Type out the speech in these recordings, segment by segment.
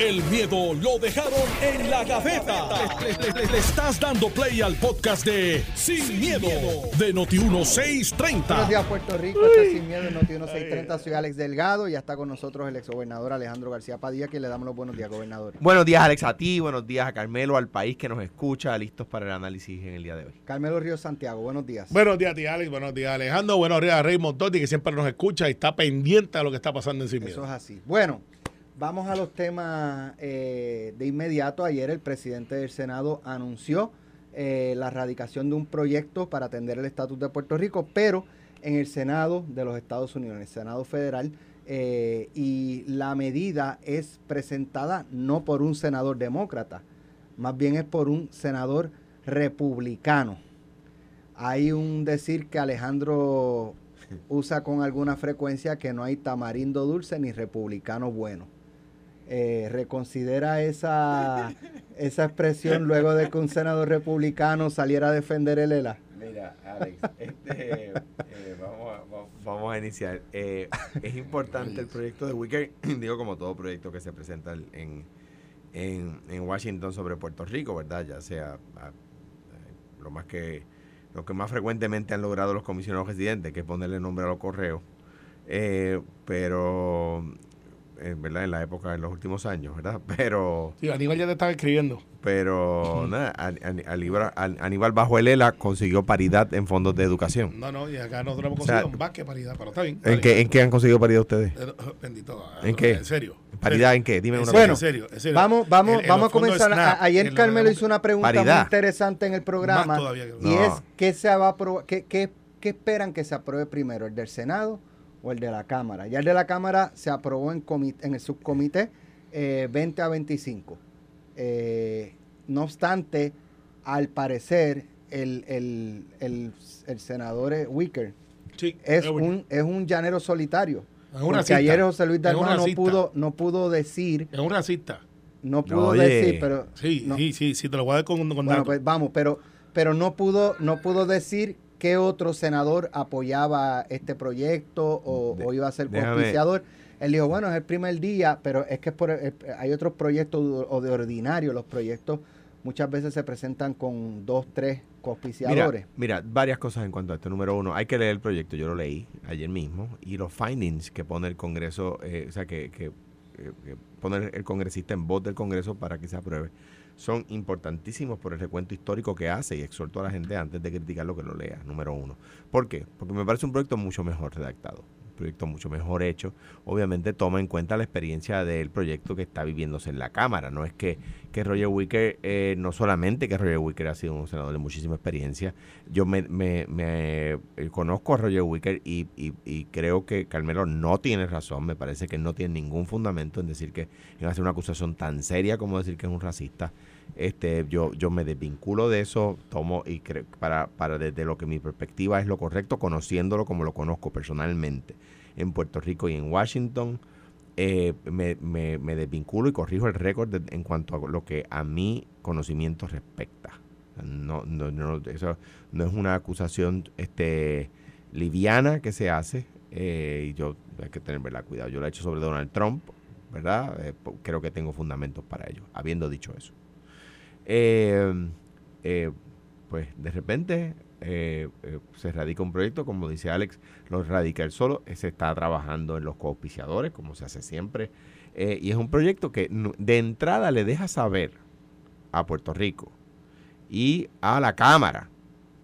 El miedo lo dejaron en la gaveta. Le, le- le estás dando play al podcast de Sin, miedo, de Noti1630. Buenos días, Puerto Rico. Este es Sin Miedo, el Noti 1630. Soy Alex Delgado y ya está con nosotros el exgobernador Alejandro García Padilla, que le damos los buenos días, gobernador. Buenos días, Alex, a ti, buenos días a Carmelo, al país que nos escucha, listos para el análisis en el día de hoy. Carmelo Ríos Santiago, buenos días. Buenos días, tía Alex. Buenos días, Alejandro. Buenos días, Raymond Totti, que siempre nos escucha y está pendiente a lo que está pasando en Sin Eso Miedo. es así. Bueno, vamos a los temas eh, de inmediato. Ayer el presidente del Senado anunció eh, la radicación de un proyecto para atender el estatus de Puerto Rico, pero en el Senado de los Estados Unidos, en el Senado federal. eh, y la medida es presentada no por un senador demócrata, más bien es por un senador republicano. Hay un decir que Alejandro usa con alguna frecuencia que no hay tamarindo dulce ni republicano bueno. Eh, reconsidera esa, esa expresión luego de que un senador republicano saliera a defender el ELA. Mira, Alex, este, vamos, a, vamos- a iniciar. Eh, es importante el proyecto de Wicker, digo como todo proyecto que se presenta en, en, Washington sobre Puerto Rico, ¿verdad? Ya sea lo más que lo que más frecuentemente han logrado los comisionados residentes, que es ponerle nombre a los correos. Eh, pero, eh, ¿verdad? En la época, en los últimos años, ¿verdad? Pero... Sí, Aníbal ya te estaba escribiendo. Pero nada, An- An- Aníbal, An- Aníbal bajo el ELA consiguió paridad en fondos de educación. No, no, y acá nosotros hemos O sea, conseguido más que paridad, pero está bien. ¿En qué, ¿En qué han conseguido paridad ustedes? Eh, Bendito. ¿En qué? En serio. ¿Paridad en qué? Dime En una serio, Bueno, en serio, en serio. Vamos, vamos, En- en vamos a comenzar. Ayer en lo Carmelo hizo una pregunta Paridad. muy interesante en el programa. Más todavía que- Y No. es, ¿qué, se va a qué- qué esperan que se apruebe primero, el del Senado o el de la Cámara? Ya el de la Cámara se aprobó en, comi- en el subcomité eh, 20 a 25. Eh, no obstante, al parecer, el, el- el- el senador Wicker Sí, es un, es un llanero solitario. Es un Porque racista. ayer José Luis Dalmau no pudo, no pudo decir, Es un racista. no pudo Oye. decir, pero Sí, no. sí, sí, sí, te lo voy a dar con, con Bueno, pues vamos, pero, pero no pudo, no pudo decir qué otro senador apoyaba este proyecto o, De- o iba a ser auspiciador. Él dijo, bueno, es el primer día, pero es que es por, eh, hay otros proyectos o de ordinario. Los proyectos muchas veces se presentan con dos, tres Mira, coauspiciadores. mira, varias cosas en cuanto a esto. Número uno, hay que leer el proyecto. Yo lo leí ayer mismo. Y los findings que pone el Congreso, eh, o sea, que, que, eh, que pone el congresista en voz del Congreso para que se apruebe, son importantísimos por el recuento histórico que hace. Y exhorto a la gente antes de criticarlo que lo lea. Número uno. ¿Por qué? Porque me parece un proyecto mucho mejor redactado. Un proyecto mucho mejor hecho. Obviamente toma en cuenta la experiencia del proyecto que está viviéndose en la Cámara. No es que que Roger Wicker, eh, no solamente que Roger Wicker ha sido un senador de muchísima experiencia, yo me, me- me, eh, conozco a Roger Wicker y, y- y creo que Carmelo no tiene razón, me parece que no tiene ningún fundamento en decir que, en hacer una acusación tan seria como decir que es un racista. Este, yo, yo me desvinculo de eso, tomo y creo para, para desde lo que mi perspectiva es lo correcto, conociéndolo como lo conozco personalmente en Puerto Rico y en Washington eh, me, me- me desvinculo y corrijo el récord en cuanto a lo que a mi conocimiento respecta. No, no, no, eso no es una acusación este, liviana que se hace eh, y yo hay que tener ¿verdad? cuidado. Yo lo he hecho sobre Donald Trump, ¿verdad? Eh, creo que tengo fundamentos para ello, habiendo dicho eso. Eh, eh, pues de repente eh, eh, se radica un proyecto, como dice Alex, lo radica él solo, se está trabajando en los coauspiciadores, como se hace siempre, eh, y es un proyecto que de entrada le deja saber a Puerto Rico y a la Cámara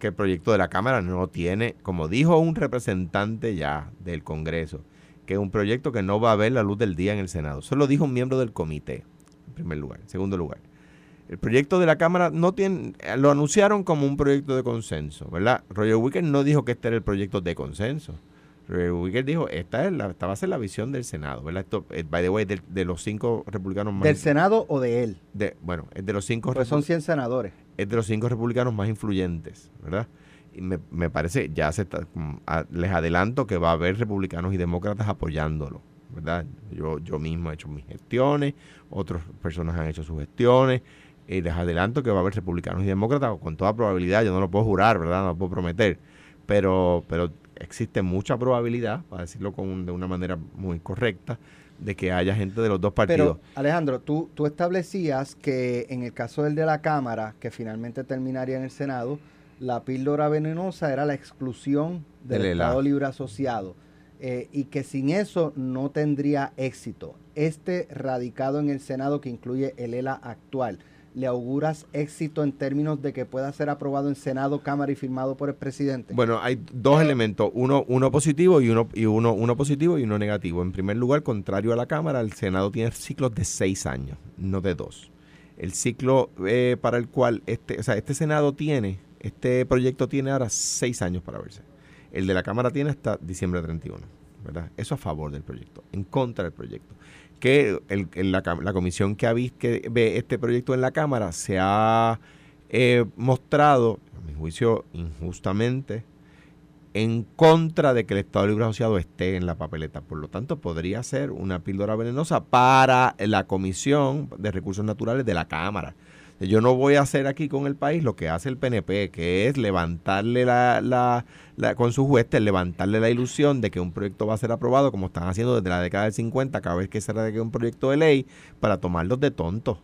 que el proyecto de la Cámara no tiene, como dijo un representante ya del Congreso, que es un proyecto que no va a ver la luz del día en el Senado. Eso lo dijo un miembro del comité, en primer lugar. En segundo lugar, el proyecto de la Cámara no tiene, eh, lo anunciaron como un proyecto de consenso, ¿verdad? Roger Wicker no dijo que este era el proyecto de consenso. Roger Wicker dijo, esta, es la, esta va a ser la visión del Senado, ¿verdad? Esto, eh, by the way, de, de los cinco republicanos más... ¿Del Senado o de él? de- bueno, es de los cinco Pues son repu- 100 senadores. es de los cinco republicanos más influyentes, ¿verdad? Y me, me parece, ya se está, mm, les adelanto que va a haber republicanos y demócratas apoyándolo, ¿verdad? Yo, yo mismo he hecho mis gestiones, otras personas han hecho sus gestiones, y les adelanto que va a haber republicanos y demócratas, con toda probabilidad, yo no lo puedo jurar, ¿verdad? No lo puedo prometer, pero, pero existe mucha probabilidad, para decirlo con, de una manera muy correcta, de que haya gente de los dos partidos. Pero, Alejandro, tú, tú establecías que en el caso del de la Cámara, que finalmente terminaría en el Senado, la píldora venenosa era la exclusión del. Estado Libre Asociado eh, y que sin eso no tendría éxito. Este radicado en el Senado que incluye el ELA actual, ¿le auguras éxito en términos de que pueda ser aprobado en Senado, Cámara y firmado por el presidente? Bueno, hay dos elementos, uno, uno positivo y uno, y uno, uno positivo y uno negativo. En primer lugar, contrario a la Cámara, el Senado tiene ciclos de seis años, no de dos. El ciclo eh, para el cual este, o sea, este Senado tiene, este proyecto tiene ahora seis años para verse. El de la Cámara tiene hasta diciembre 31, ¿verdad? Eso a favor del proyecto, en contra del proyecto. Que el- la, la comisión que, que ve este proyecto en la Cámara se ha eh, mostrado, a mi juicio, injustamente, en contra de que el Estado Libre Asociado esté en la papeleta. Por lo tanto, podría ser una píldora venenosa para la Comisión de Recursos Naturales de la Cámara. Yo no voy a hacer aquí con el país lo que hace el PNP, que es levantarle la, la- con sus huestes, levantarle la ilusión de que un proyecto va a ser aprobado, como están haciendo desde la década del 50, cada vez que se radica un proyecto de ley, para tomarlos de tontos.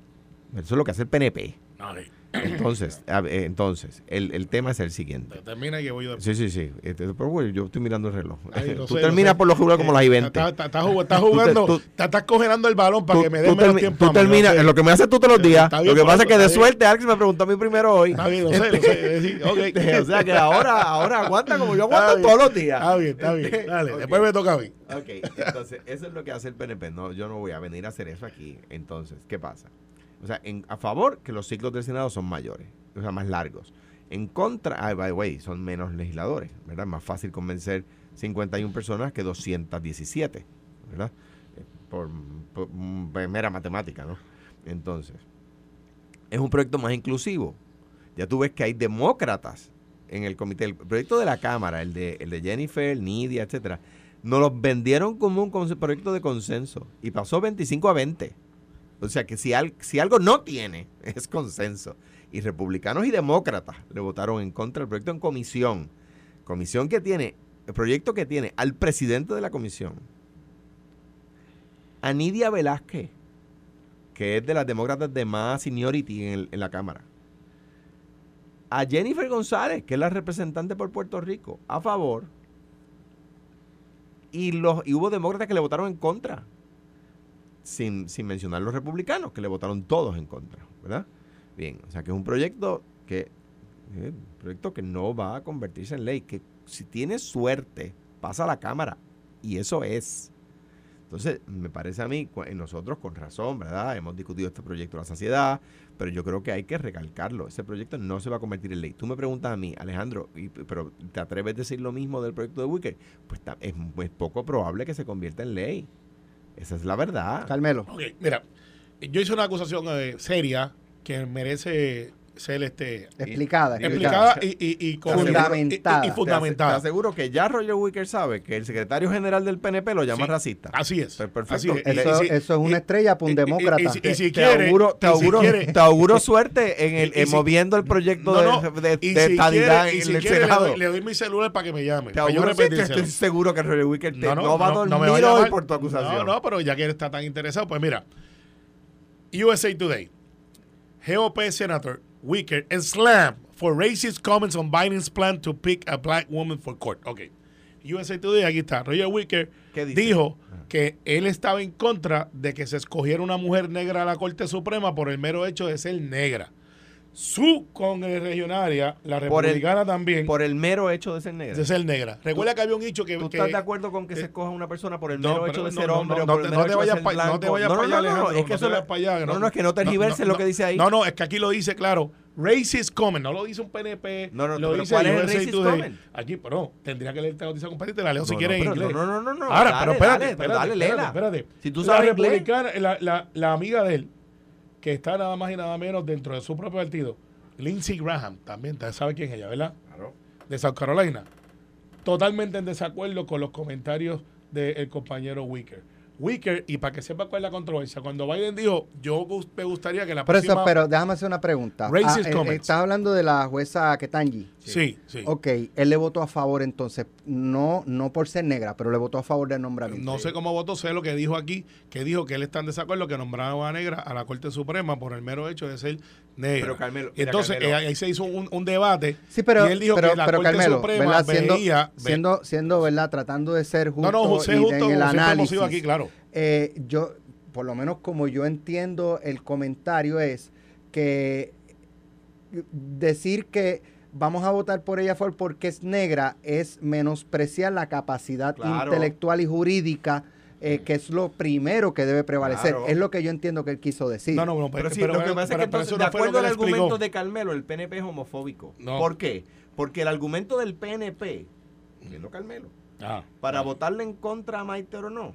Eso es lo que hace el PNP. Ok. Entonces, a ver, entonces el, el tema es el siguiente. Termina y que voy yo. Sí, sí, sí. Este, pero bueno, yo estoy mirando el reloj. Ay, tú sé, terminas por lo regular como las y 20. Estás está, está jug- está jugando, estás congelando el balón para Tú, que me den menos tiempo. tú terminas, lo que me haces tú todos los días. Lo que pasa es que de suerte Alex me preguntó a mí primero hoy. Está bien, lo sé, lo sé. o sea que ahora, ahora aguanta como yo aguanto todos los días. Está bien, está bien. Dale, después me toca a mí. Ok, entonces, eso es lo que hace el PNP. No, yo no voy a venir a hacer eso aquí. Entonces, ¿qué pasa? O sea, en, a favor que los ciclos del Senado son mayores, o sea, más largos. En contra, ah, by the way, son menos legisladores, ¿verdad? Más fácil convencer 51 personas que 217, ¿verdad? Eh, Por, por, mm, mera matemática, ¿no? Entonces, es un proyecto más inclusivo. Ya tú ves que hay demócratas en el comité. El proyecto de la Cámara, el de, el de Jennifer, Nidia, etcétera, nos los vendieron como un proyecto de consenso y pasó 25 a 20. O sea que si, al- si algo no tiene, es consenso. Y republicanos y demócratas le votaron en contra del proyecto en comisión. Comisión que tiene, el proyecto que tiene al presidente de la comisión, a Nidia Velázquez, que es de las demócratas de más seniority en, en la Cámara. A Jennifer González, que es la representante por Puerto Rico, a favor. Y, los, y hubo demócratas que le votaron en contra. Sin, sin mencionar los republicanos, que le votaron todos en contra, ¿verdad? Bien, o sea que es un proyecto que, eh, proyecto que no va a convertirse en ley, que si tiene suerte, pasa a la Cámara. Y eso es. Entonces, me parece a mí, nosotros con razón, ¿verdad? Hemos discutido este proyecto de la saciedad, pero yo creo que hay que recalcarlo. Ese proyecto no se va a convertir en ley. Tú me preguntas a mí, Alejandro, pero ¿te atreves a decir lo mismo del proyecto de Wicker? Pues es, es poco probable que se convierta en ley. Esa es la verdad. Carmelo. Ok, mira, yo hice una acusación eh, seria que merece ser este Explicada, explicada y, y, y Fundamentada. y- y- y Te fundamentada. aseguro que ya Roger Wicker sabe que el secretario general del PNP lo llama Sí, racista. Así es. Perfecto. Así es. Y- Eso, y si- eso es una y- estrella para un y- y- demócrata. y si- y si te quiere- auguro, te y si auguro- quiere- te auguro suerte en, el, Y en si- moviendo el proyecto No, no, de, de, y de si estadidad quiere- y en si el quiere, le Senado. doy, le doy mi celular para que me llame. Te auguro que estoy seguro que Roger Wicker te- No, no, no, va a dormir no me va a hoy por tu acusación. No, no, pero ya que él está tan interesado, pues mira. USA Today. GOP Senator Wicker slammed for racist comments on Biden's plan to pick a black woman for court. Ok. USA Today, aquí está. Roger Wicker dijo que él estaba en contra de que se escogiera una mujer negra a la Corte Suprema por el mero hecho de ser negra. Su congregaria, la Por el- republicana también, Por el mero hecho de ser negro. de ser negra. Recuerda que había un dicho que... ¿Tú que- estás de acuerdo con que se escoja una persona por el no, mero hecho de no, ser no, hombre no, o por no el te- mero no te hecho de vayas ser no te vayas no, para no, allá, no, no, Alejandro, es que no eso te vayas para allá, no, no. no, es que no tergiverse No, lo no, que dice ahí. No, no, es que aquí lo dice claro. Racist comment, no lo dice un PNP. No, no, lo dice ¿cuál es el racist comment? Aquí, pero tendría que leer esta noticia completa y te la leo si No, quieres no, en inglés. no, no, no, no. Ahora, pero espérate, dale, espérate, dale, espérate. Si tú la sabes republicana, la, la, la amiga de él, que está nada más y nada menos dentro de su propio partido, Lindsey Graham, también, ¿sabes sabe quién es ella, verdad? Claro. de South Carolina, totalmente en desacuerdo con los comentarios del compañero Wicker. Wicker, y para que sepa cuál es la controversia, cuando Biden dijo, yo me gustaría que la Por eso, próxima... pero déjame hacer una pregunta. Racist Ah, eh, comments. estás hablando de la jueza Ketanji. Sí, sí. Ok, él le votó a favor entonces, no, no por ser negra, pero le votó a favor del nombramiento. No sé cómo votó, sé lo que dijo aquí, que dijo que él está en desacuerdo que nombraba a negra a la Corte Suprema por el mero hecho de ser negra. Pero, Carmelo, mira, entonces Carmelo. eh, ahí se hizo un, un debate Sí, pero, y él dijo pero, que la pero, Corte Carmelo, Suprema ¿verdad? Siendo, veía... ve- siendo, siendo, ¿verdad? Tratando de ser justo, no, no, José y justo, en como el hemos análisis. aquí, claro. eh, yo, por lo menos como yo entiendo el comentario es que decir que vamos a votar por ella por porque es negra es menospreciar la capacidad Claro. intelectual y jurídica eh, que es lo primero que debe prevalecer. Claro. Es lo que yo entiendo que él quiso decir. No, no, no, Pero, pero, sí, pero- lo que pasa es que entonces, de lo acuerdo que al argumento de Carmelo, el PNP es homofóbico. No. ¿Por qué? Porque el argumento del PNP, viendo Carmelo, Ah, para ah. votarle en contra a Maite o no,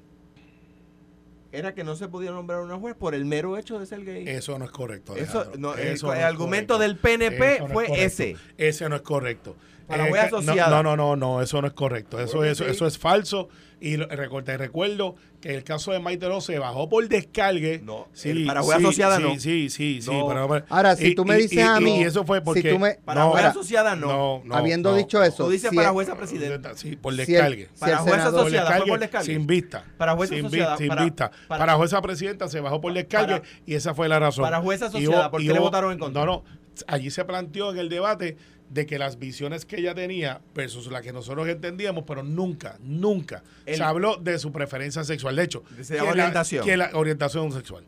era que no se podía nombrar una juez por el mero hecho de ser gay. Eso no es correcto. Eso, no, el, Eso el no argumento correcto. del PNP Eso no es fue ese. Ese no es correcto. Para Eh, asociada. No, no, no, no, eso no es correcto. Eso, eso, sí. eso es falso. Y te recuerdo que el caso de Maite Oro se bajó por descargue. No, sí, el para juez sí, asociada sí, no. Sí, sí, sí. No. pero- Ahora, si y- tú me dices y- a mí, Y eso fue si porque. tú me- Para no, asociada no. no, no, Habiendo no, dicho eso, Tú dices si para el- jueza presidenta. Sí, por Si el- descargue. si Para el jueza senador- asociada, fue por descargue. Sin vista. Para jueza sin, vi- asociada, sin para- vista. para- Para, jueza presidenta se bajó por descargue Para- y esa fue la razón. para jueza asociada, ¿por qué le votaron en contra? No, no. Allí se planteó en el debate de que las visiones que ella tenía versus las que nosotros entendíamos, pero nunca, nunca El- se habló de su preferencia sexual. De hecho, Se que la- orientación. que la orientación sexual.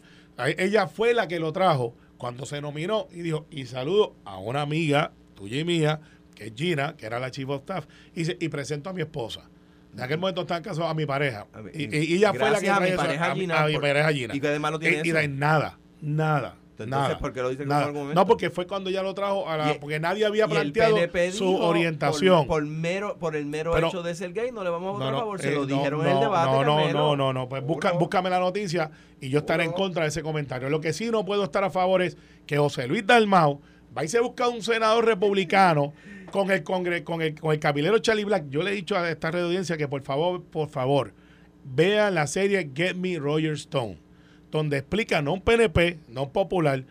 Ella fue la que lo trajo cuando se nominó y dijo, y saludo a una amiga tuya y mía, que es Gina, que era la chief of staff, y, dice, y presento a mi esposa. En aquel momento estaban casados a mi pareja. A Y, y ella fue la que a mi eso, pareja a Gina a mi pareja Gina. ¿Y qué de malo tiene Y- eso? nada, nada. Entonces, nada, ¿por qué lo dice como argumento? No, porque fue cuando ya lo trajo a la. Y- porque nadie había planteado su orientación. Por, por mero, por el mero Pero- hecho de ser gay, no le vamos a votar no, a no, favor. Se eh, lo no, dijeron no, en el debate. No, no, no, no, no. Pues busca, búscame la noticia y yo estaré en contra de ese comentario. Lo que sí no puedo estar a favor es que José Luis Dalmau va y se busca un senador republicano con el congre, con el, con el cabilero Charlie Black. Yo le he dicho a esta red audiencia que por favor, por favor, vean la serie Get Me Roger Stone, donde explican, no un PNP, no un popular,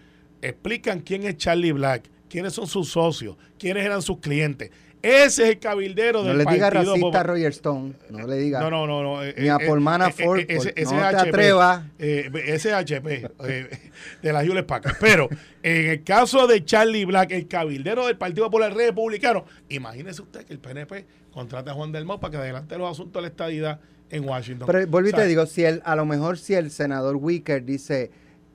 explican quién es Charlie Black, quiénes son sus socios, quiénes eran sus clientes. Ese es el cabildero No del le diga Partido racista a. Roger Stone. No le diga. No, no, no. no eh, Ni a eh, Paul eh, eh, ese, por- ese no te HP, atrevas. ese HP de la Hewlett Packard. Pero en el caso de Charlie Black, el cabildero del Partido Popular Republicano, imagínese usted que el PNP contrata a Juan del Mau para que adelante los asuntos de la estadidad en Washington. Pero sea, te digo, si el, a lo mejor si el senador Wicker dice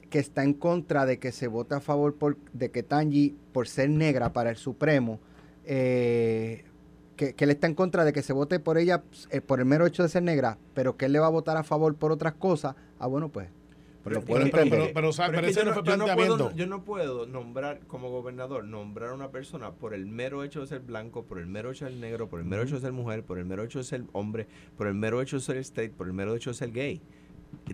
que está en contra de que se vote a favor por, de que Tangi, por ser negra para el Supremo, eh, que, que él está en contra de que se vote por ella eh, por el mero hecho de ser negra, pero que él le va a votar a favor por otras cosas, ah, bueno, pues, lo Pero- puedo pero- pero- pero. Pero Pero es que ese yo no fue yo puedo- planteamiento. yo no puedo nombrar, como gobernador, nombrar a una persona por el mero hecho de ser blanco, por el mero hecho de ser negro, por el mero hecho de ser mujer, por el mero hecho de ser hombre, por el mero hecho de ser state, por el mero hecho de ser gay.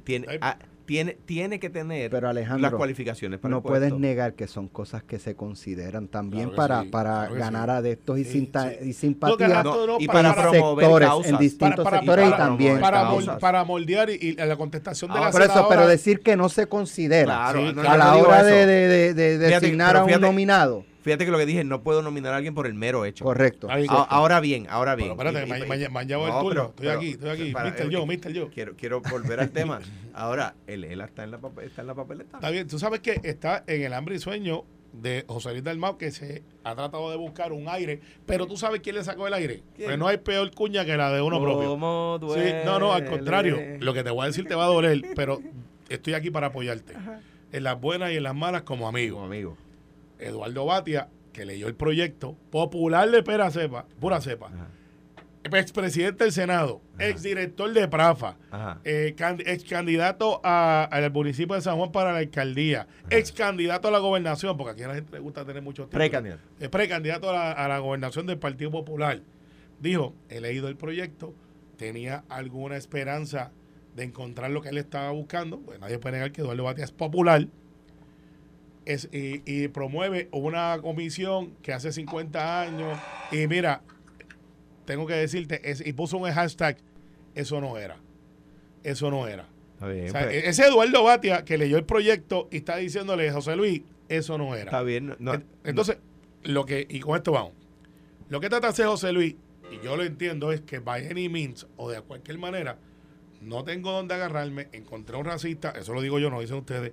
Tiene, Ay. Tiene, tiene que tener Pero Alejandro, las cualificaciones para no el puedes negar que son cosas que se consideran también Claro para, sí, para claro ganar sí. adeptos y, Sí, y No, simpatía No, no, no, y para- para, promover sectores, causas. en distintos para- sectores y para- también para, causas. mol- para moldear y, y la contestación de Ah, la Por eso, pero decir que no se considera Claro, Sí, no, a la no hora eso. de, de- de- de Fíjate, designar a un fíjate- nominado. Fíjate que lo que dije, no puedo nominar a alguien por el mero hecho. Correcto. Ahí- A- ahora bien, ahora bien. Pero espérate, ma- mañana va el No, turno. estoy pero- aquí, estoy aquí. para- Mr. eh, Joe, Mr. Joe. Quiero, quiero volver al tema. Ahora, él, él está, en la, papel- está en la papeleta. Está bien, tú sabes que está en el hambre y sueño de José Luis Dalmau que se ha tratado de buscar un aire, pero tú sabes quién le sacó el aire. Pues no hay peor cuña que la de uno propio. ¿Cómo Sí, duele? no, no, al contrario. Lo que te voy a decir te va a doler, pero estoy aquí para apoyarte. En las buenas y en las malas como amigo. Como amigo. Eduardo Batia, que leyó el proyecto, popular de Pera Cepa, pura cepa, Ajá. expresidente del Senado, Ajá. exdirector de Prafa, eh, can- ex candidato a- al municipio de San Juan para la alcaldía, ex candidato a la gobernación, porque aquí a la gente le gusta tener muchos títulos. Precandidato. Es precandidato a la, a la gobernación del Partido Popular. Dijo, he leído el proyecto, tenía alguna esperanza de encontrar lo que él estaba buscando, pues nadie puede negar que Eduardo Batia es popular, es, y, y promueve una comisión que hace 50 años, y mira, tengo que decirte, es- y puso un hashtag, eso no era, eso no era. Está bien. O sea, pues, ese Eduardo Batia que leyó el proyecto y está diciéndole, José Luis, eso no era. está bien. no- En- Entonces, lo que, y con esto vamos. Lo que trata de hacer José Luis, y yo lo entiendo, es que by any means o de cualquier manera, no tengo dónde agarrarme, encontré un racista, eso lo digo yo, no dicen ustedes,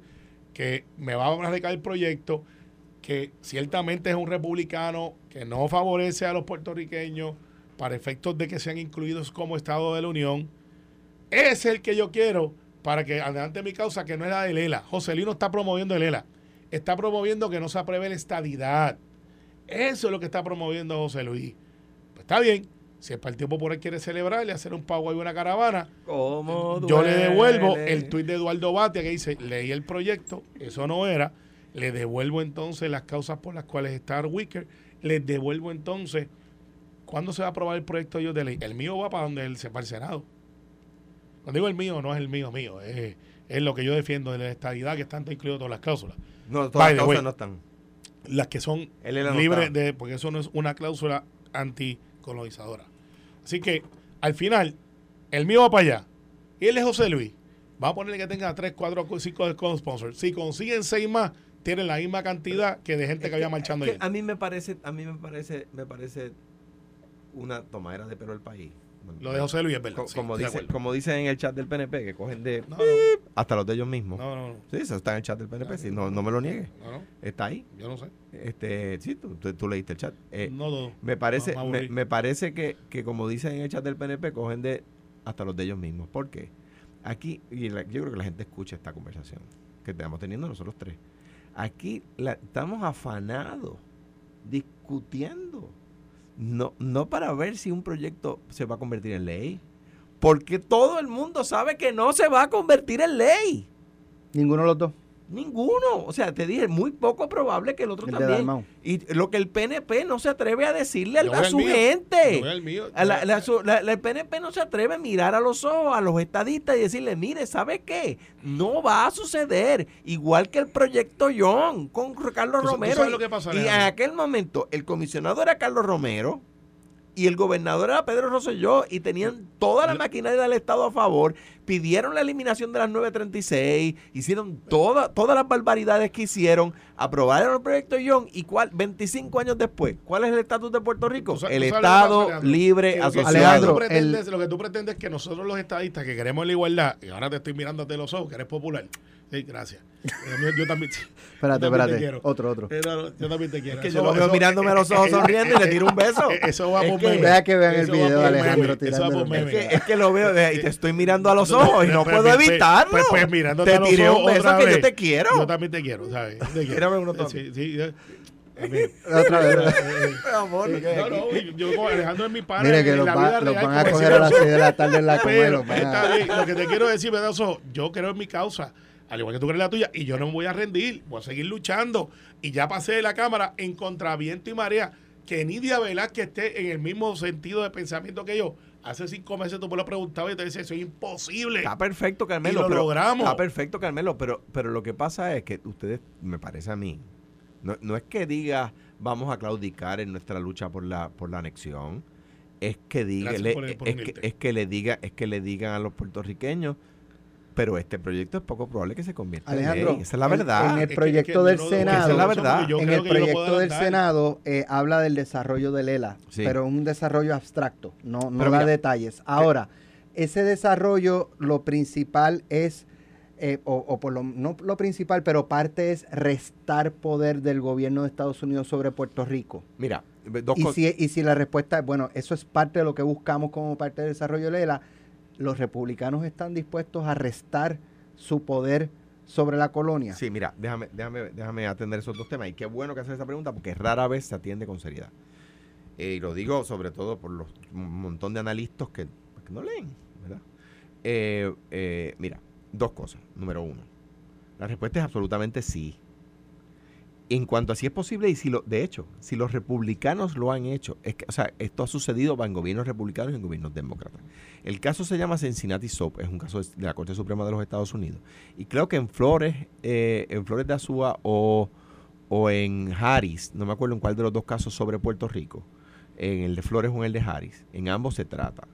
que me va a radicar el proyecto, que ciertamente es un republicano que no favorece a los puertorriqueños para efectos de que sean incluidos como Estado de la Unión. Es el que yo quiero para que adelante mi causa, que no es la de Lela. José Luis no está promoviendo el ELA, está promoviendo que no se apruebe la estadidad. Eso es lo que está promoviendo José Luis. Pues está bien, si el Partido Popular quiere celebrar y hacer un pago y una caravana, yo le devuelvo el tuit de Eduardo Batia que dice, leí el proyecto, eso no era, le devuelvo entonces las causas por las cuales está Wicker, le devuelvo entonces, ¿cuándo se va a aprobar el proyecto de ley? El mío va para donde él se va al Senado. Cuando digo el mío, no es el mío mío, es, lo que yo defiendo de la estabilidad que están incluidas todas las cláusulas. No, todas las cláusulas no están. Las que son libres de, porque eso no es una cláusula anticolonizadora. Así que al final, el mío va para allá. Y él es José Luis. Va a ponerle que tenga 3, 4, 5 sponsors. Si consiguen 6 más, tienen la misma cantidad que de gente que, había marchando ahí. A mí me parece, a mí me parece, me parece una tomadera de pelo el país. Lo de José Luis es verdad. como, dice, como dicen en el chat del PNP, que cogen de hasta los de ellos mismos. No, no, no. Sí, eso está en el chat del PNP. sí, no, no me lo niegues. Está ahí. Yo no sé. Este, sí, tú, tú, leíste el chat. Eh, no, no, Me parece, me, parece que, que, como dicen en el chat del PNP, cogen de hasta los de ellos mismos. ¿Por qué? Aquí, y yo creo que la gente escucha esta conversación que estamos teniendo nosotros tres. Aquí la, estamos afanados, discutiendo no, no para ver si un proyecto se va a convertir en ley, porque todo el mundo sabe que no se va a convertir en ley. Ninguno de los dos. Ninguno. O sea, te dije, muy poco probable que el otro también. Y lo que el PNP no se atreve a decirle a, su gente. el PNP no se atreve a mirar a los ojos a los estadistas y decirle, mire, ¿sabe qué? No va a suceder. Igual que el proyecto John con Carlos Romero. y en aquel momento el comisionado era Carlos Romero y el gobernador era Pedro Rosselló y tenían toda la maquinaria del Estado a favor, pidieron la eliminación de las 936, hicieron toda, todas las barbaridades que hicieron, aprobaron el proyecto Young y cuál, 25 años después, ¿cuál es el estatus de Puerto Rico? el Estado libre asociado. Lo que tú pretendes es que nosotros los estadistas que queremos la igualdad, y ahora te estoy mirando de los ojos, que eres popular, Sí, gracias. Yo, también. espérate, espérate. Otro, otro. Eh, yo también te quiero. Es que yo lo veo mirándome a los ojos sonriendo y le tiro un beso. Eso va por meme. Vea que vean el video de Alejandro tirando. Es que, es que lo veo y te estoy mirando a los ojos y no puedo evitarlo. Pues, pues mirándote te tiré un beso que yo te quiero. Yo también te quiero, ¿sabes? Te quiero. uno Sí, sí. Otra vez. Amor, no, no, yo Alejandro es mi padre. Mire que los, van a coger a las 6 de la tarde en la comer. Lo que te quiero decir, Pedazo, yo creo en mi causa al igual que tú crees la tuya, y yo no me voy a rendir, voy a seguir luchando. Y ya pasé de la Cámara en contraviento y marea, que Nidia que esté en el mismo sentido de pensamiento que yo. Hace cinco meses tú me lo preguntabas y te decía, eso es imposible. Está perfecto, Carmelo. Y lo logramos. Está perfecto, Carmelo, pero, pero lo que pasa es que ustedes, me parece a mí, no, es que diga vamos a claudicar en nuestra lucha por la, por la anexión, es que diga, es, que, es que le diga, es que le digan a los puertorriqueños pero este proyecto es poco probable que se convierta en ley. Esa es la verdad. En el proyecto del Senado, la verdad. en el proyecto del Senado eh, habla del desarrollo del ELA, pero un desarrollo abstracto, no, no da detalles. Ahora, ese desarrollo, lo principal es, eh, o, por lo, no lo principal, pero parte es restar poder del gobierno de Estados Unidos sobre Puerto Rico. Mira, dos y, si, y si la respuesta es, bueno, eso es parte de lo que buscamos como parte del desarrollo del ELA, los republicanos están dispuestos a restar su poder sobre la colonia? Sí, mira, déjame, déjame, déjame atender esos dos temas. Y qué bueno que haces esa pregunta porque rara vez se atiende con seriedad. Eh, y lo digo sobre todo por los montón de analistas que, no leen, ¿verdad? Eh, eh, mira, dos cosas. Número uno, la respuesta es absolutamente sí en cuanto a si es posible y si lo, de hecho, si los republicanos lo han hecho, es que, o sea, esto ha sucedido en gobiernos republicanos y en gobiernos demócratas. El caso se llama Cincinnati Soap, es un caso de la Corte Suprema de los Estados Unidos. Y creo que en Flores, eh, en Flores de Azúa o, o en Harris, no me acuerdo en cuál de los dos casos sobre Puerto Rico, en el de Flores o en el de Harris, en ambos se trata.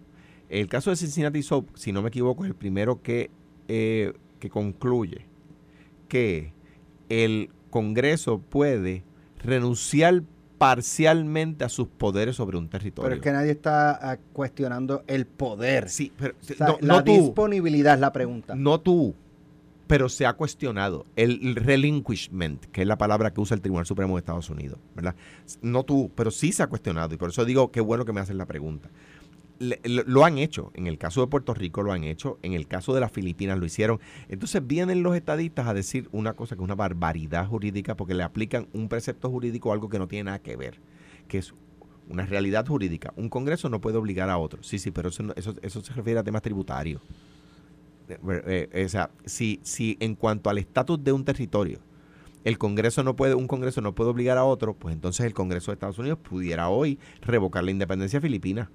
El caso de Cincinnati Soap, si no me equivoco, es el primero que, eh, que concluye que el Congreso puede renunciar parcialmente a sus poderes sobre un territorio. Pero es que nadie está ah, cuestionando el poder. Sí, pero O sea, no, la no tú, disponibilidad es la pregunta. no tú, pero se ha cuestionado el relinquishment, que es la palabra que usa el Tribunal Supremo de Estados Unidos, ¿verdad? No tú, pero sí se ha cuestionado y por eso digo qué bueno que me hacen la pregunta. Lo, han hecho, en el caso de Puerto Rico lo han hecho, en el caso de las Filipinas lo hicieron. Entonces vienen los estadistas a decir una cosa que es una barbaridad jurídica porque le aplican un precepto jurídico a algo que no tiene nada que ver, que es una realidad jurídica. Un Congreso no puede obligar a otro. Sí, sí, pero eso, eso, eso se refiere a temas tributarios. Eh, eh, o sea, si, si en cuanto al estatus de un territorio, el Congreso no puede, un Congreso no puede obligar a otro, pues entonces el Congreso de Estados Unidos pudiera hoy revocar la independencia filipina.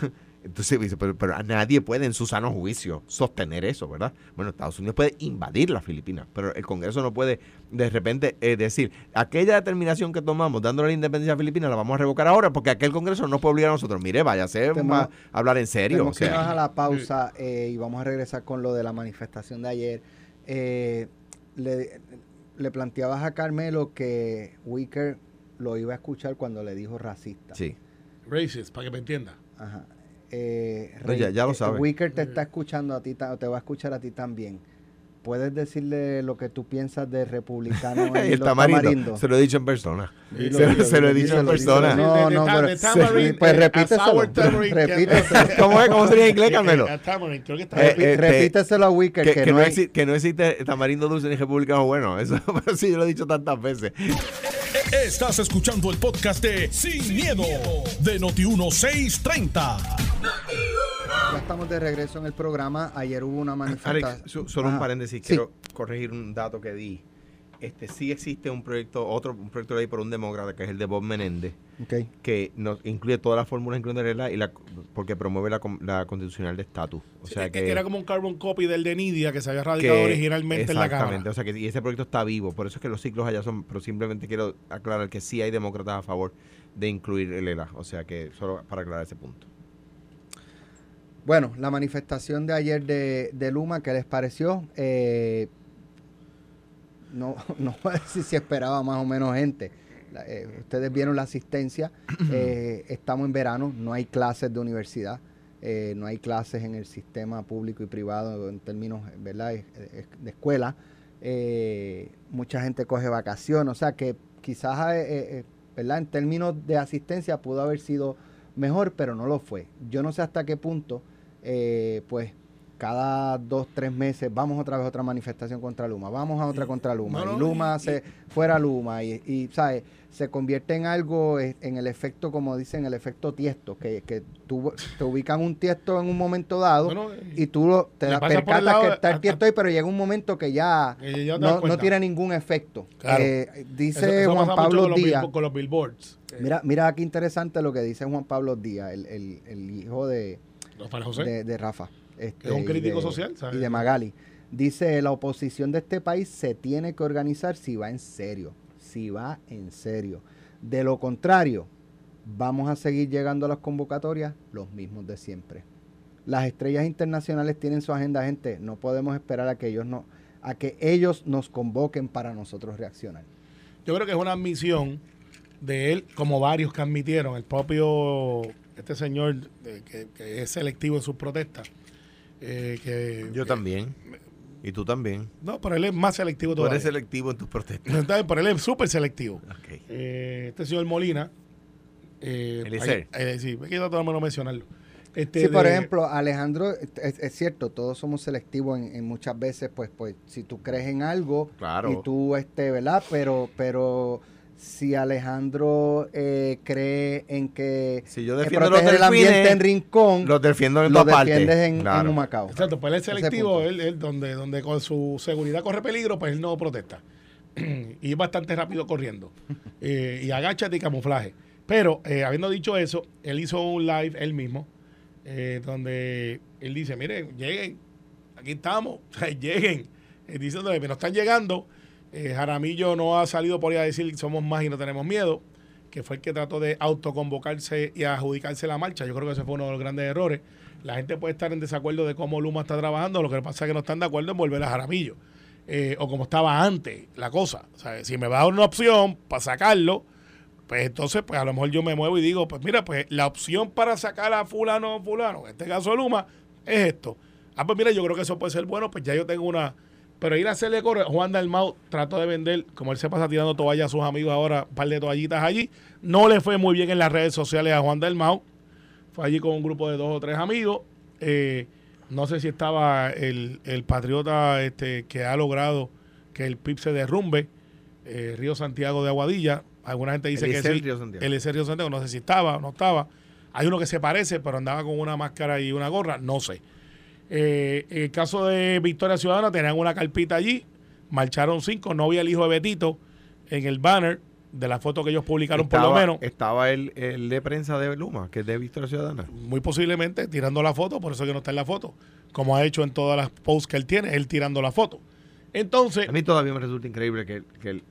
Entonces dice, pero, pero a nadie puede en su sano juicio sostener eso, ¿verdad? Bueno, Estados Unidos puede invadir las Filipinas, pero el Congreso no puede de repente eh, decir, aquella determinación que tomamos dándole la independencia a Filipinas la vamos a revocar ahora porque aquel Congreso no puede obligar a nosotros. Mire, váyase a hablar en serio. Tenemos o que sea. irnos a la pausa eh, y vamos a regresar con lo de la manifestación de ayer. Eh, le, le planteabas a Carmelo que Wicker lo iba a escuchar cuando le dijo racista. Sí. Racist, para que me entienda. Ajá. Eh, No, ya- ya lo eh, sabe. Wicker te está escuchando a ti, te va a escuchar a ti también. ¿Puedes decirle lo que tú piensas de republicano en el los tamarindo. Se lo he dicho en persona. Dilo, se, dilo, se lo he dilo, dicho en persona. No, no, pero- tamarind, pues eh, a repíteselo. Repíteselo. ¿Cómo es? ¿Cómo sería en inglés, Carmelo? A tamarind, creo que está Eh, eh, te- repíteselo a Wicker Que, que, que no no exi- que no existe tamarindo dulce ni republicano bueno. Eso pero sí, yo lo he dicho tantas veces. Estás escuchando el podcast de Sin, miedo, de Noti1630. Ya estamos de regreso en el programa. Ayer hubo una manifestación. Alex, solo un Ajá. paréntesis. Sí. Quiero corregir un dato que di. Este sí existe un proyecto, otro un proyecto de ley por un demócrata que es el de Bob Menéndez, Ok. que nos incluye todas las fórmulas incluyendo la regla y la porque promueve la, constitucional de estatus. O sea Sí, que era como un carbon copy del de Nidia que se había radicado que- originalmente en la exactamente, Cámara. o sea que y ese proyecto está vivo, por eso es que los ciclos allá son, pero simplemente quiero aclarar que sí hay demócratas a favor de incluir el ELA, o sea que solo para aclarar ese punto. Bueno, la manifestación de ayer de, de Luma, ¿qué les pareció? Eh, no, no voy a decir si esperaba más o menos gente. La- eh, ustedes vieron la asistencia. Eh, estamos en verano, no hay clases de universidad, eh, no hay clases en el sistema público y privado en términos ¿verdad? De escuela. Eh, mucha gente coge vacaciones, o sea que quizás ¿verdad? en términos de asistencia pudo haber sido mejor, pero no lo fue. Yo no sé hasta qué punto, eh, pues cada dos, tres meses vamos otra vez a otra manifestación contra Luma, vamos a otra contra Luma, No, no, y Luma y- hace fuera Luma, y, y, ¿sabes? se convierte en algo, eh, en el efecto, como dicen, el efecto tiesto, que, que tú te ubican un tiesto en un momento dado Bueno, y tú lo- te das percatas lado que está el tiesto ahí, pero llega un momento que ya no, no tiene ningún efecto. Claro. Eh, dice Eso- eso Juan Pablo Díaz. con los billboards. Eh, Mira, mira qué interesante lo que dice Juan Pablo Díaz, el, el- el hijo de, Rafael José. de, de Rafa. Este, Es un crítico de- social, ¿sabes? Y de Magali. Dice, la oposición de este país se tiene que organizar si va en serio. Si va en serio. De lo contrario, vamos a seguir llegando a las convocatorias los mismos de siempre. Las estrellas internacionales tienen su agenda, gente. No podemos esperar a que ellos no, a que ellos nos convoquen para nosotros reaccionar. Yo creo que es una admisión de él, como varios que admitieron, el propio, este señor eh, que, que es selectivo en sus protestas. Eh, que, Yo que- también. Y tú también. No, pero él es más selectivo Tú todavía. eres selectivo en tus protestas. Entonces, pero él es súper selectivo. Eh, este señor Molina. Eh, Eliezer. eh, sí, me queda todo menos mencionarlo. Este Sí, por ejemplo, Alejandro, es, es cierto, todos somos selectivos en, en muchas veces, pues, pues, si tú crees en algo Claro. y tú, este, ¿verdad? Pero, pero si Alejandro eh, cree en que Si yo defiendo los el delfines, ambiente en Rincón, Los defiendo en lo defiendes en, en Claro. Humacao. Exacto, pues él es selectivo, él, él donde, donde con su seguridad corre peligro, pues él no protesta. y es bastante rápido corriendo. Eh, y agáchate y camuflaje. Pero, eh, habiendo dicho eso, él hizo un live él mismo, eh, donde él dice, miren, lleguen, aquí estamos, lleguen. Eh, diciéndole, me nos están llegando. Eh, Jaramillo no ha salido por ahí a decir somos más y no tenemos miedo, que fue el que trató de autoconvocarse y adjudicarse la marcha. Yo creo que ese fue uno de los grandes errores. La gente puede estar en desacuerdo de cómo Luma está trabajando, lo que pasa es que no están de acuerdo en volver a Jaramillo. Eh, o como estaba antes la cosa. O sea, si me va a dar una opción para sacarlo, pues entonces, pues a lo mejor yo me muevo y digo, pues mira, pues la opción para sacar a fulano o fulano, en este caso Luma, es esto. Ah, pues mira, yo creo que eso puede ser bueno, pues ya yo tengo una... Pero ir a hacerle corre, Juan Dalmau trató de vender, como él se pasa tirando toallas a sus amigos ahora, un par de toallitas allí. No le fue muy bien en las redes sociales a Juan Dalmau. Fue allí con un grupo de dos o tres amigos. Eh, no sé si estaba el, el patriota este, que ha logrado que el PIB se derrumbe, eh, Río Santiago de Aguadilla. Alguna gente dice que Eliezer sí. Río Santiago. Eliezer Río Santiago, no sé si estaba o no estaba. Hay uno que se parece, pero andaba con una máscara y una gorra, no sé. Eh, en el caso de Victoria Ciudadana, tenían una carpita allí, marcharon cinco, no había el hijo de Betito en el banner de la foto que ellos publicaron por lo menos. Estaba el, el de prensa de Luma, que es de Victoria Ciudadana. muy posiblemente tirando la foto, por eso que no está en la foto, como ha hecho en todas las posts que él tiene, él tirando la foto. Entonces, A mí todavía me resulta increíble que, que el,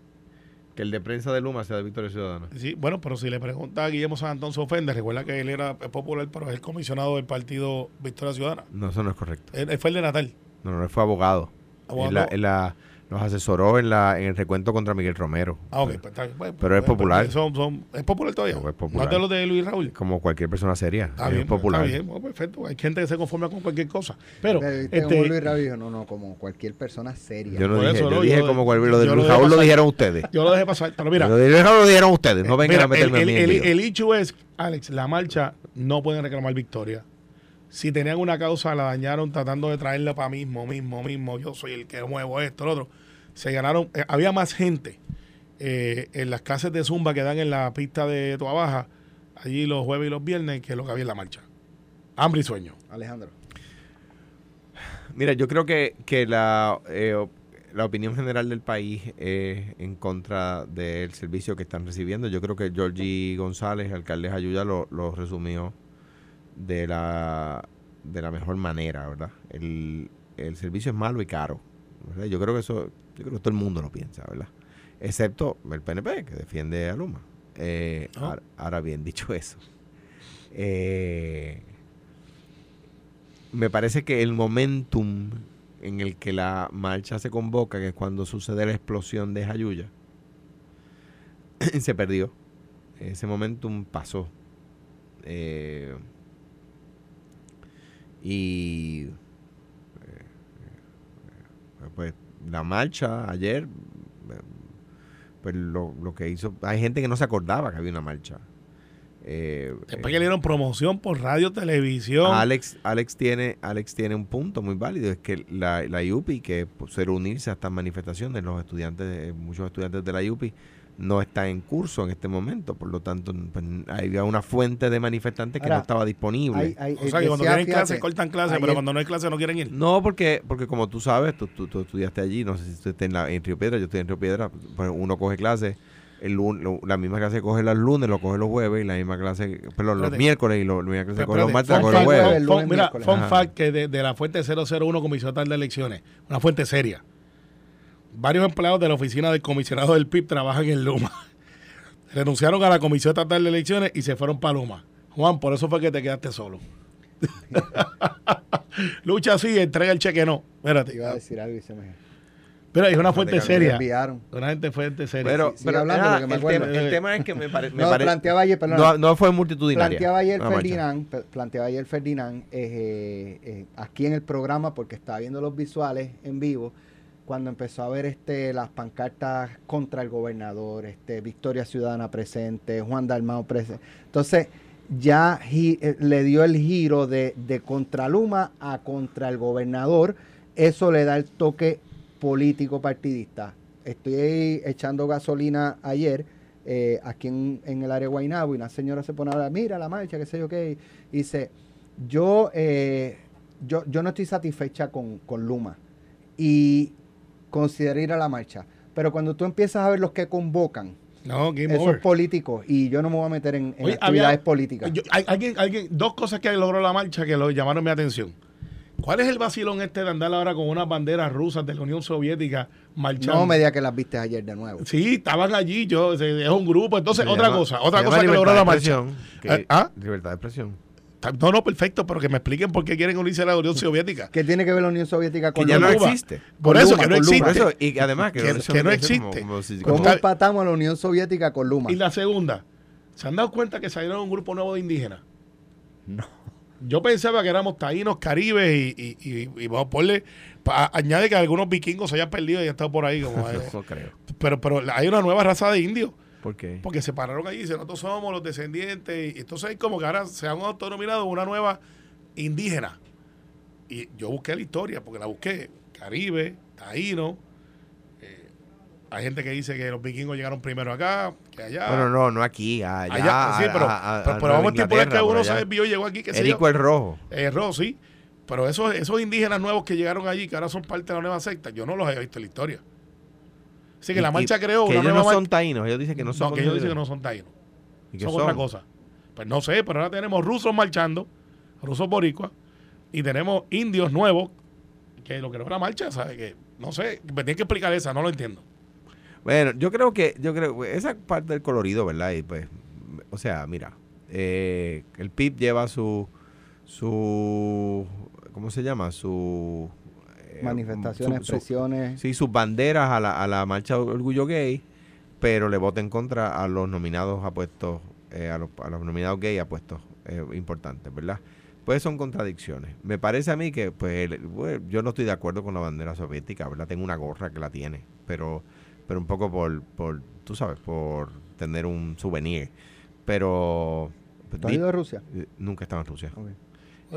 que el de prensa de Luma sea de Victoria Ciudadana. sí, bueno, pero si le pregunta a Guillermo San Antón se ofende, recuerda que él era popular, pero es el comisionado del partido Victoria Ciudadana. No, eso no es correcto. Él, él fue el de Natal. No, no, él fue abogado. Abogado. La- él la- los asesoró en, la, en el recuento contra Miguel Romero. Ah, ok, pues bien. Bueno, Pero es pues, popular. pues, son- son- es popular todavía. No, es popular. De los de Luis Raúl. Como cualquier persona seria. Está es bien, pues, popular. está bien, bueno, perfecto. Hay gente que se conforma con cualquier cosa. Pero, Pero, ¿viste este, como Luis Raúl dijo, no, no, como cualquier persona seria. Yo no dije, eso, yo no, dije yo- como lo de Luis lo Raúl lo dijeron ustedes. yo lo dejé pasar. Pero mira, Lo de Luis Raúl lo dijeron ustedes. No vengan Mira, a meterme el, a mí el, en el- lío. el hecho es, Alex, la marcha no pueden reclamar victoria. Si tenían una causa, la dañaron tratando de traerla para mismo, mismo, mismo. Yo soy el que muevo esto, lo otro. Se ganaron. eh, había más gente eh, en las clases de Zumba que dan en la pista de Toa Baja, allí los jueves y los viernes, que lo que había en la marcha. Hambre y sueño. Alejandro. Mira, yo creo que, que la, eh, la opinión general del país es en contra del servicio que están recibiendo. Yo creo que Georgie González, alcalde de Ayuya, lo, lo resumió de la, de la mejor manera, ¿verdad? El, el servicio es malo y caro. ¿verdad? Yo creo que eso, yo creo que todo el mundo lo piensa, ¿verdad? Excepto el PNP, que defiende a Luma. Eh, Ah. ahora, ahora bien, dicho eso, eh, me parece que el momentum en el que la marcha se convoca, que es cuando sucede la explosión de Jayuya, se perdió. Ese momentum pasó. Eh, y pues la marcha ayer, pues lo, lo que hizo, hay gente que no se acordaba que había una marcha. Eh, Después eh, que le dieron promoción por radio, televisión. Alex, Alex tiene, Alex tiene un punto muy válido, es que la, la IUPI, que suele unirse a estas manifestaciones, los estudiantes, muchos estudiantes de la IUPI, no está en curso en este momento, por lo tanto, pues, había una fuente de manifestantes que Ahora, no estaba disponible. Hay- hay- o sea, que cuando decía, tienen clases, cortan clases, pero cuando no hay clases no quieren ir. No, porque, porque como tú sabes, tú, tú, tú estudiaste allí, no sé si tú estás en, la, en Río Piedra, yo estoy en Río Piedra, pues uno coge clases, el lun- lo- la misma clase coge los lunes, lo coge los jueves, y la misma clase, perdón, los miércoles, y lo- la misma clase Pero coge los martes, la coge los jueves. Fun- mira, fun fact que de, de la fuente 001 Comisión Estatal de Elecciones, una fuente seria. Varios empleados de la oficina del comisionado del PIB trabajan en Luma. Renunciaron a la Comisión Estatal de Elecciones y se fueron para Luma. Juan, por eso fue que te quedaste solo. Lucha así, entrega el cheque no. Espérate. Iba a decir algo y se me... Mira, es una fuente seria. Una gente fuente seria. Pero, sigue pero hablando, nada, que me el, tema, el tema es que me, pare- me No, pare- planteaba ayer, perdón. no, no fue multitudinaria. Planteaba ayer. Ferdinand, planteaba ayer Ferdinand eh, eh, aquí en el programa porque estaba viendo los visuales en vivo cuando empezó a ver este las pancartas contra el gobernador, este Victoria Ciudadana presente, Juan Dalmao presente. Entonces ya eh, le dio el giro de, de contra Luma a contra el gobernador. Eso le da el toque político partidista. Estoy echando gasolina ayer eh, aquí en, el área de y una señora se pone a hablar, mira la marcha, qué sé yo qué, y dice, yo, eh, yo, yo no estoy satisfecha con, con Luma y considero ir a la marcha, pero cuando tú empiezas a ver los que convocan, No, game esos over. políticos, y yo no me voy a meter en, en Oye, actividades había- políticas. Yo- hay- alguien, alguien, dos cosas que logró la marcha que lo llamaron mi atención. ¿Cuál es el vacilón este de andar ahora con unas banderas rusas de la Unión Soviética marchando? no me digas que las viste ayer de nuevo. Sí, estaban allí, yo, es un grupo. Entonces, Se otra llama- cosa, otra cosa que logró la marcha. que- Eh, ¿ah? Libertad de expresión. No, no, perfecto, pero que me expliquen por qué quieren unirse a la Unión Soviética. ¿Qué tiene que ver la Unión Soviética con Que ya no Luma? Existe. Por eso, Luma, que no existe. eso, y además que, Que- eso que no como- existe. como ¿Cómo empatamos a la Unión Soviética con Luma? Y la segunda, ¿Se han dado cuenta que salieron un grupo nuevo de indígenas? No. Yo pensaba que éramos taínos, caribes y, y, y, y vamos a ponerle, pa- añade que algunos vikingos se hayan perdido y han estado por ahí. Como, eh, No creo. pero, pero hay una nueva raza de indios. ¿Por qué? Porque se pararon allí y dicen, nosotros somos los descendientes. Y entonces como que ahora se han autonominado una nueva indígena. Y yo busqué la historia, porque la busqué. Caribe, taíno. eh, hay gente que dice que los vikingos llegaron primero acá, que allá. Bueno, no, no aquí, allá. allá, sí, pero, a- a- pero- pero vamos a estipular que uno allá. se desvió y llegó aquí, que se Erico el Rojo. Erró, sí. Pero esos, esos indígenas nuevos que llegaron allí, que ahora son parte de la nueva secta, yo no los he visto en la historia. Así que la marcha creó que una ellos nueva no son taínos, ellos dicen que no son. no, que ellos dicen que no son taínos. ¿Y son, son? otra cosa. Pues no sé, pero ahora tenemos rusos marchando, rusos boricuas, y tenemos indios nuevos, que lo que no es la marcha, ¿sabes? Que no sé, me tienen que explicar esa, no lo entiendo. Bueno, yo creo que, yo creo, esa parte del colorido, ¿verdad? Y pues, o sea, mira, eh, el PIB lleva su, su, ¿cómo se llama? Su Manifestaciones, su- su- expresiones. sí, sus banderas a la, a la marcha de orgullo gay, pero le vota en contra a los nominados a puestos, eh, a, los, a los nominados gay a puestos eh, importantes, ¿verdad? Pues son contradicciones. Me parece a mí que, pues, el- bueno, yo no estoy de acuerdo con la bandera soviética, ¿verdad? Tengo una gorra que la tiene, pero, pero un poco por, por, tú sabes, por tener un souvenir. Pero... ¿Tú has ido a Rusia? eh, Nunca he estado en Rusia. Ok.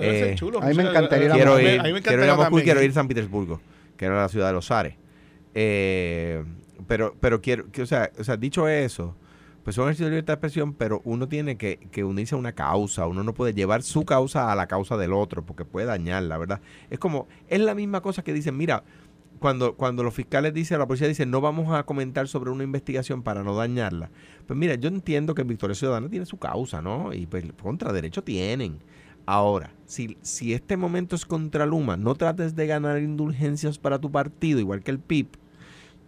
Debe ser chulo, a mí me encantaría ir a quiero Moscú. ir, a mí me quiero ir a Moscú y quiero ir. ir a San Petersburgo, que era la ciudad de los zares. Eh, pero, pero quiero, que, o, sea, o sea, dicho eso, pues son ejercicios de libertad de expresión, pero uno tiene que, que unirse a una causa. Uno no puede llevar su causa a la causa del otro, porque puede dañarla, ¿verdad? Es como, es la misma cosa que dicen, mira, cuando, cuando los fiscales dicen, la policía dice, no vamos a comentar sobre una investigación para no dañarla. Pues mira, yo entiendo que Victoria Ciudadana tiene su causa, ¿no? Y pues contra derecho tienen. Ahora, si, si este momento es contra Luma, no trates de ganar indulgencias para tu partido, igual que el PIB,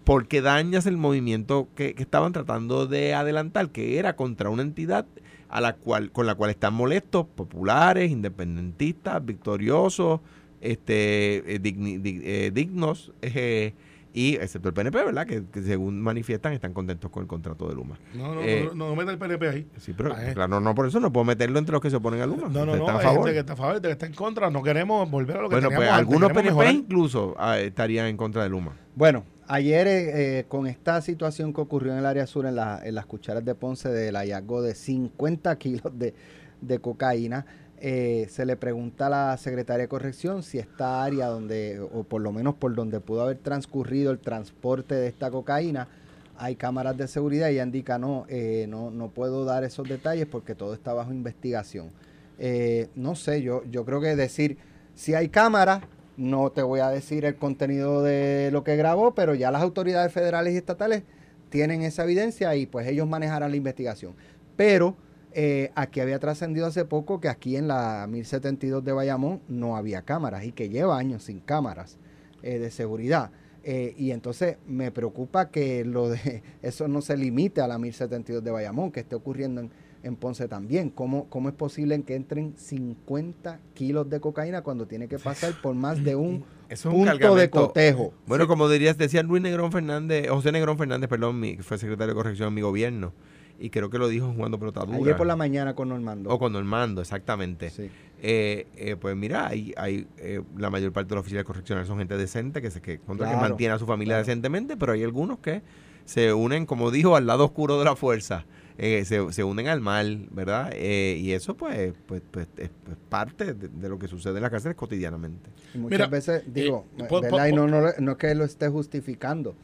porque dañas el movimiento que, que estaban tratando de adelantar, que era contra una entidad a la cual, con la cual están molestos populares, independentistas, victoriosos, este, eh, eh, dignos, eh, y excepto el PNP, ¿verdad? Que, que según manifiestan están contentos con el contrato de Luma. No, no, Eh, no, no, no meta el PNP ahí. Sí, pero Ah, claro, no, por eso no puedo meterlo entre los que se oponen a Luma. No, no, no, a favor. gente que está a favor, gente que está en contra. No queremos volver a lo que Bueno, pues antes, algunos PNP mejorar. incluso ah, estarían en contra de Luma. Bueno, ayer eh, eh, con esta situación que ocurrió en el área sur, en, la- en las cucharas de Ponce, del hallazgo de 50 kilos de, de cocaína, eh, se le pregunta a la secretaria de corrección si esta área donde, o por lo menos por donde pudo haber transcurrido el transporte de esta cocaína, hay cámaras de seguridad y ella indica no, eh, no, no puedo dar esos detalles porque todo está bajo investigación. Eh, no sé, yo, yo creo que decir si hay cámaras, no te voy a decir el contenido de lo que grabó, pero ya las autoridades federales y estatales tienen esa evidencia y pues ellos manejarán la investigación. Pero eh, aquí había trascendido hace poco que aquí en la 1072 de Bayamón no había cámaras y que lleva años sin cámaras eh, de seguridad. Eh, y entonces me preocupa que lo de eso no se limite a la 1072 de Bayamón, que esté ocurriendo en, en Ponce también. ¿Cómo, ¿Cómo es posible que entren 50 kilos de cocaína cuando tiene que pasar por más de un es un punto de cotejo? Bueno, como dirías, decía Luis Negrón Fernández, José Negrón Fernández, perdón, mi, que fue secretario de corrección en mi gobierno, y creo que lo dijo jugando pelota dura. Ayer por la mañana con Normando. O con Normando, exactamente. Sí. Eh, eh, pues mira, hay, hay eh, la mayor parte de los oficiales correccionales son gente decente que se que, contra que Claro, mantiene a su familia claro. decentemente, pero hay algunos que se unen, como dijo, al lado oscuro de la fuerza. eh, se, se unen al mal, ¿verdad? Eh, y eso pues, pues, pues es pues, parte de, de lo que sucede en las cárceles cotidianamente. Y muchas Mira, veces, digo, eh, po- ¿verdad? po- y no, no, no es que lo esté justificando,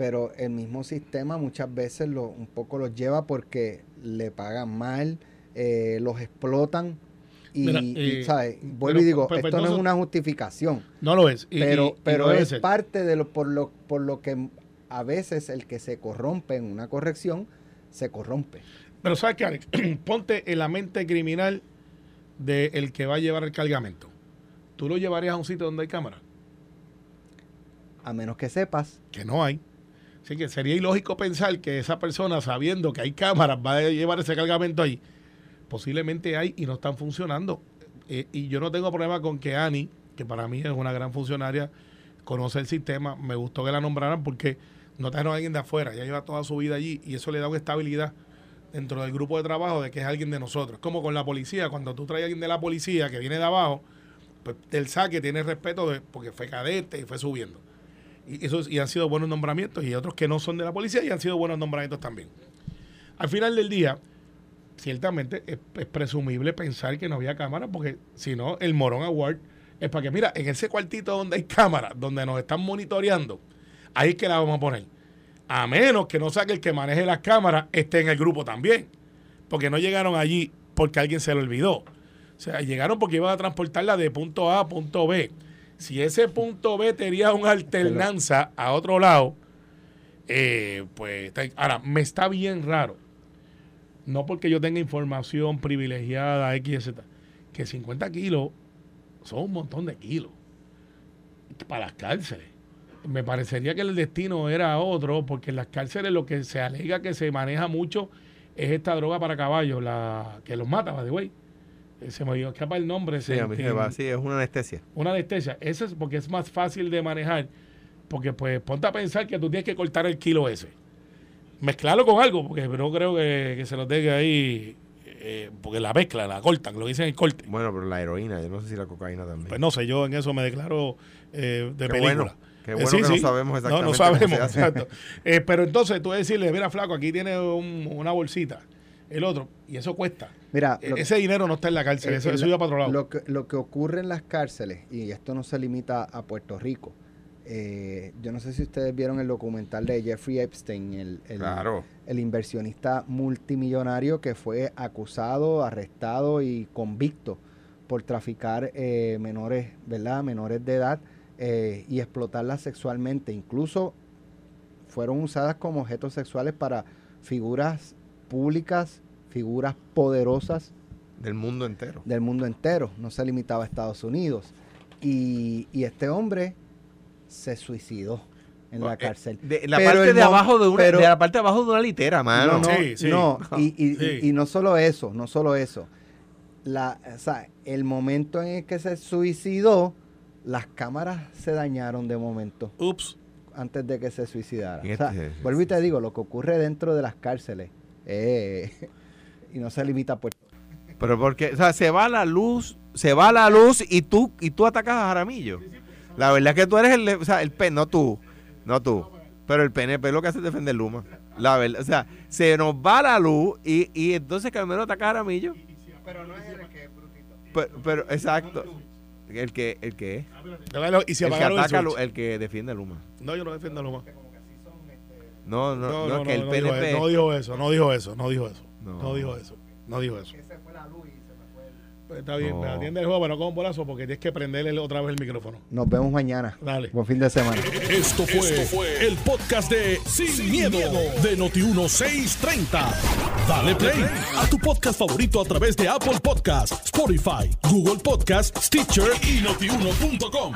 pero el mismo sistema muchas veces lo, un poco los lleva porque le pagan mal, eh, los explotan. Y, Mira, y, eh, ¿sabes? Vuelvo pero- y digo, pero- pero esto no es una justificación, No lo es. Y- pero, y- pero no es parte de lo por, lo por lo que a veces el que se corrompe en una corrección se corrompe. Pero ¿sabes qué, Alex? Ponte en la mente criminal del que va a llevar el cargamento. ¿Tú lo llevarías a un sitio donde hay cámara? A menos que sepas, Que no hay. Así que sería ilógico pensar que esa persona, sabiendo que hay cámaras, va a llevar ese cargamento ahí. Posiblemente hay y no están funcionando. Eh, y yo no tengo problema con que Ani, que para mí es una gran funcionaria, conoce el sistema. Me gustó que la nombraran porque no trajeron a alguien de afuera. Ya lleva toda su vida allí y eso le da una estabilidad dentro del grupo de trabajo de que es alguien de nosotros. Como con la policía, cuando tú traes a alguien de la policía que viene de abajo, pues del saque tiene respeto de, porque fue cadete y fue subiendo. Y, eso, y han sido buenos nombramientos y otros que no son de la policía y han sido buenos nombramientos también. Al final del día, ciertamente es, es presumible pensar que no había cámara porque si no, el Morón Award es para que, mira, en ese cuartito donde hay cámara, donde nos están monitoreando, ahí es que la vamos a poner. A menos que no sea que el que maneje las cámaras esté en el grupo también. Porque no llegaron allí porque alguien se lo olvidó. O sea, llegaron porque iban a transportarla de punto A a punto B. Si ese punto B tenía una alternanza a otro lado, eh, pues ahora me está bien raro. No porque yo tenga información privilegiada, X, Z, que 50 kilos son un montón de kilos para las cárceles. Me parecería que el destino era otro, porque en las cárceles lo que se alega que se maneja mucho es esta droga para caballos, la que los mata, by the way. Eh, Se me escapa el nombre. Sí, a mí se va, sí, es una anestesia. Una anestesia. Eso es porque es más fácil de manejar. Porque, pues, ponte a pensar que tú tienes que cortar el kilo ese. Mezclarlo con algo, porque no creo que, que se lo deje ahí. eh, porque la mezcla, la cortan, lo dicen el corte. Bueno, pero la heroína, yo no sé si la cocaína también. Pues no sé, yo en eso me declaro eh, de Qué película. bueno, qué Eh, bueno que no sabemos exactamente No, no sabemos, se hace. exacto. Pero entonces tú decirle, mira, flaco, aquí tiene un- una bolsita, el otro, y eso cuesta. Mira, E- ese dinero no está en la cárcel, eso, eso iba para otro lado. Lo que, lo que ocurre en las cárceles, y esto no se limita a Puerto Rico, eh, yo no sé si ustedes vieron el documental de Jeffrey Epstein, el, el- Claro. el inversionista multimillonario que fue acusado, arrestado y convicto por traficar eh, menores, ¿verdad? Menores de edad eh, y explotarlas sexualmente. Incluso fueron usadas como objetos sexuales para figuras públicas, figuras poderosas Del mundo entero. del mundo entero, no se limitaba a Estados Unidos. Y, y este hombre se suicidó en la cárcel. de la Pero parte de abajo de una, pero- de la parte de abajo de una litera, mano. no, no, Sí, sí. no, y, y- Sí. y- y no solo eso, no solo eso. La, o sea, el momento en el que se suicidó, las cámaras se dañaron de momento Ups. antes de que se suicidara. Y O sea, vuelvo y te digo, lo que ocurre dentro de las cárceles, eh, y no se limita a Puerto Pero porque, o sea, se va la luz, se va la luz y tú y tú atacas a Jaramillo. La verdad es que tú eres el, o sea, el PNP, no tú, no tú, pero el PNP lo que hace es defender Luma. La verdad, o sea, se nos va la luz y, y entonces Carmelo ataca a Jaramillo. Pero no es el que es brutito. Pero, pero, exacto. El que, el que es. Y si El que ataca, el que defiende a Luma. No, yo no defiendo a Luma. No, no, no, No, no, que el no, no dijo, PNP. no dijo eso, no dijo eso, no dijo eso. No. No, dijo eso, no dijo eso. Se fue la luz y se me fue el- Pues está bien, No. me atiende el juego, pero no con un bolazo porque tienes que prenderle otra vez el micrófono. Nos vemos mañana. Dale. Buen fin de semana. Esto fue, el podcast de Sin, miedo, de Noti1630. Dale play a tu podcast favorito a través de Apple Podcasts, Spotify, Google Podcasts, Stitcher y notiuno.com.